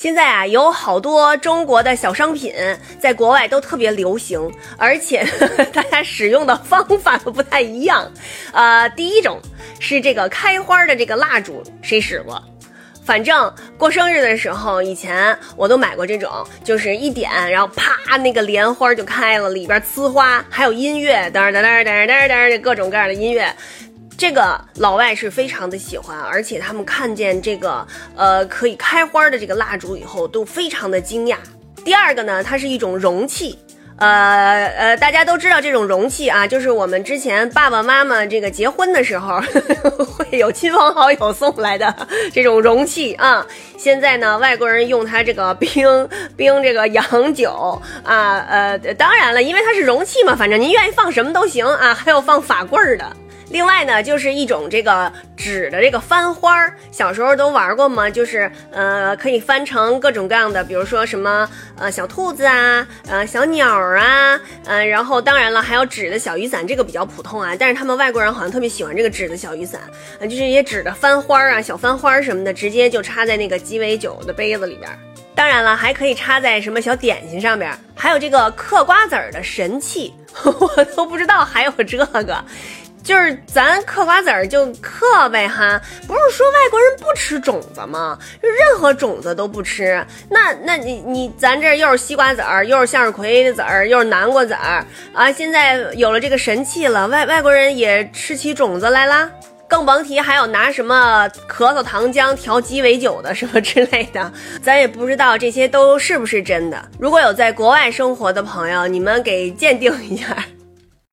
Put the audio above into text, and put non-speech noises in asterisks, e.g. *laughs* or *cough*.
现在啊，有好多中国的小商品在国外都特别流行，而且 *laughs* 大家使用的方法都不太一样。呃，第一种是这个开花的这个蜡烛，谁使过？反正过生日的时候，以前我都买过这种，就是一点，然后啪，那个莲花就开了，里边呲花，还有音乐，噔噔噔噔噔噔，各种各样的音乐。这个老外是非常的喜欢，而且他们看见这个呃可以开花的这个蜡烛以后，都非常的惊讶。第二个呢，它是一种容器，呃呃，大家都知道这种容器啊，就是我们之前爸爸妈妈这个结婚的时候 *laughs* 会有亲朋好友送来的这种容器啊。现在呢，外国人用它这个冰冰这个洋酒啊，呃，当然了，因为它是容器嘛，反正您愿意放什么都行啊，还有放法棍儿的。另外呢，就是一种这个纸的这个翻花儿，小时候都玩过吗？就是呃，可以翻成各种各样的，比如说什么呃小兔子啊，呃小鸟啊，嗯，然后当然了，还有纸的小雨伞，这个比较普通啊。但是他们外国人好像特别喜欢这个纸的小雨伞，啊，就是一些纸的翻花儿啊，小翻花儿什么的，直接就插在那个鸡尾酒的杯子里边。当然了，还可以插在什么小点心上边，还有这个嗑瓜子儿的神器，*laughs* 我都不知道还有这个。就是咱嗑瓜子儿就嗑呗哈，不是说外国人不吃种子吗？就任何种子都不吃。那那你你咱这又是西瓜籽儿，又是向日葵的籽儿，又是南瓜籽儿啊！现在有了这个神器了，外外国人也吃起种子来啦。更甭提还有拿什么咳嗽糖浆调鸡尾酒的什么之类的，咱也不知道这些都是不是真的。如果有在国外生活的朋友，你们给鉴定一下。